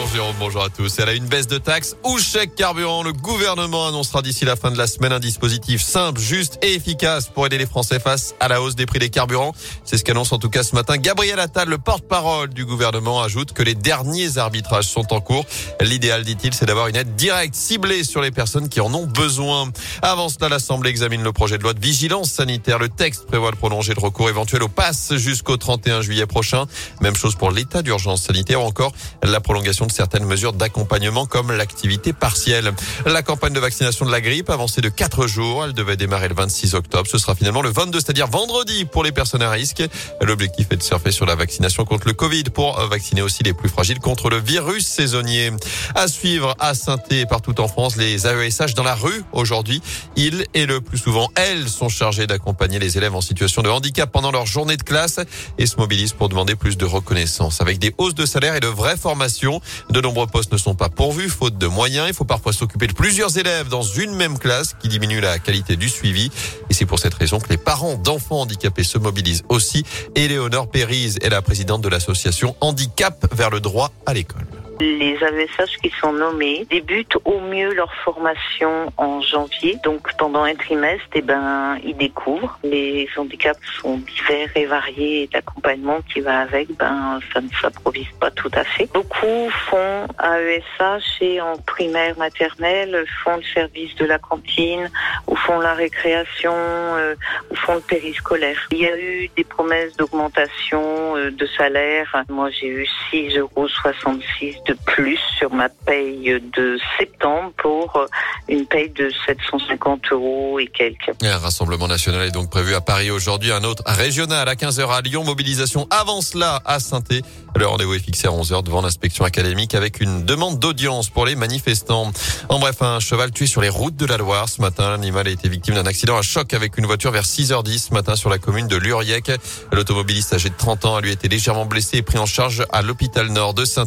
Bonjour Jérôme, bonjour à tous. Elle a une baisse de taxes ou chèque carburant. Le gouvernement annoncera d'ici la fin de la semaine un dispositif simple, juste et efficace pour aider les Français face à la hausse des prix des carburants. C'est ce qu'annonce en tout cas ce matin Gabriel Attal, le porte-parole du gouvernement, ajoute que les derniers arbitrages sont en cours. L'idéal, dit-il, c'est d'avoir une aide directe ciblée sur les personnes qui en ont besoin. Avant cela, l'Assemblée examine le projet de loi de vigilance sanitaire. Le texte prévoit de prolonger le recours éventuel au pass jusqu'au 31 juillet prochain. Même chose pour l'état d'urgence sanitaire ou encore la prolongation certaines mesures d'accompagnement comme l'activité partielle. La campagne de vaccination de la grippe avancée de 4 jours. Elle devait démarrer le 26 octobre. Ce sera finalement le 22, c'est-à-dire vendredi pour les personnes à risque. L'objectif est de surfer sur la vaccination contre le Covid pour vacciner aussi les plus fragiles contre le virus saisonnier. À suivre à saint et partout en France les AESH dans la rue aujourd'hui. Ils et le plus souvent elles sont chargés d'accompagner les élèves en situation de handicap pendant leur journée de classe et se mobilisent pour demander plus de reconnaissance avec des hausses de salaire et de vraies formations. De nombreux postes ne sont pas pourvus, faute de moyens. Il faut parfois s'occuper de plusieurs élèves dans une même classe qui diminue la qualité du suivi. Et c'est pour cette raison que les parents d'enfants handicapés se mobilisent aussi. Éléonore Périse est la présidente de l'association Handicap vers le droit à l'école. Les AVSH qui sont nommés débutent au mieux leur formation en janvier. Donc pendant un trimestre, eh ben, ils découvrent. Les handicaps sont divers et variés et l'accompagnement qui va avec, ben, ça ne s'improvise pas tout à fait. Beaucoup font AESH et en primaire maternelle font le service de la cantine ou font la récréation euh, ou font le périscolaire. Il y a eu des promesses d'augmentation de salaire. Moi, j'ai eu 6,66 euros de plus sur ma paye de septembre pour euh, une paye de 750 euros et quelques. un rassemblement national est donc prévu à Paris aujourd'hui, un autre régional à 15h à Lyon. Mobilisation avance là à saint Le rendez-vous est fixé à 11h devant l'inspection académique avec une demande d'audience pour les manifestants. En bref, un cheval tué sur les routes de la Loire ce matin. L'animal a été victime d'un accident à choc avec une voiture vers 6h10 ce matin sur la commune de Luriec. L'automobiliste âgé de 30 ans a lui été légèrement blessé et pris en charge à l'hôpital nord de saint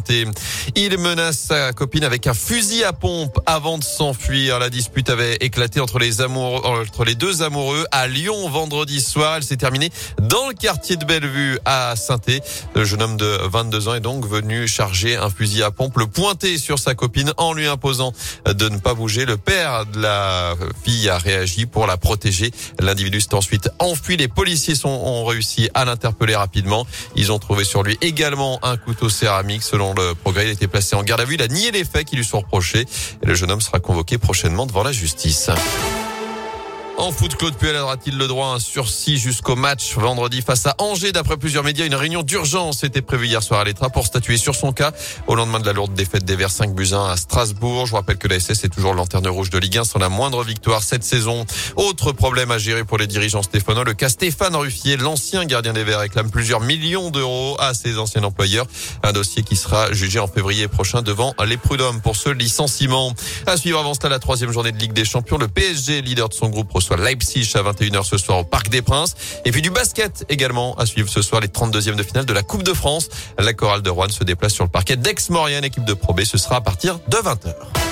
il menace sa copine avec un fusil à pompe avant de s'enfuir. La dispute avait éclaté entre les amoureux, entre les deux amoureux à Lyon vendredi soir. Elle s'est terminée dans le quartier de Bellevue à saint Le jeune homme de 22 ans est donc venu charger un fusil à pompe, le pointer sur sa copine en lui imposant de ne pas bouger. Le père de la fille a réagi pour la protéger. L'individu s'est ensuite enfui. Les policiers ont réussi à l'interpeller rapidement. Ils ont trouvé sur lui également un couteau céramique. Selon le progrès, il était placé en garde à vue. Il a nié les faits qui lui sont reprochés. Et le jeune homme sera convoqué prochainement devant la justice. En foot, Claude Puel aura-t-il le droit à un sursis jusqu'au match vendredi face à Angers D'après plusieurs médias, une réunion d'urgence était prévue hier soir à l'Etra pour statuer sur son cas au lendemain de la lourde défaite des Verts 5 buts 1 à Strasbourg. Je rappelle que la SS est toujours lanterne rouge de Ligue 1 sans la moindre victoire cette saison. Autre problème à gérer pour les dirigeants stéphanois, le cas Stéphane Ruffier, l'ancien gardien des Verts, réclame plusieurs millions d'euros à ses anciens employeurs. Un dossier qui sera jugé en février prochain devant les prud'hommes pour ce licenciement. À suivre avant cela la troisième journée de Ligue des Champions. Le PSG, leader de son groupe, Leipzig à 21h ce soir au Parc des Princes. Et puis du basket également à suivre ce soir les 32e de finale de la Coupe de France. La chorale de Rouen se déplace sur le parquet d'Aix-Maurienne, équipe de Pro B. Ce sera à partir de 20h.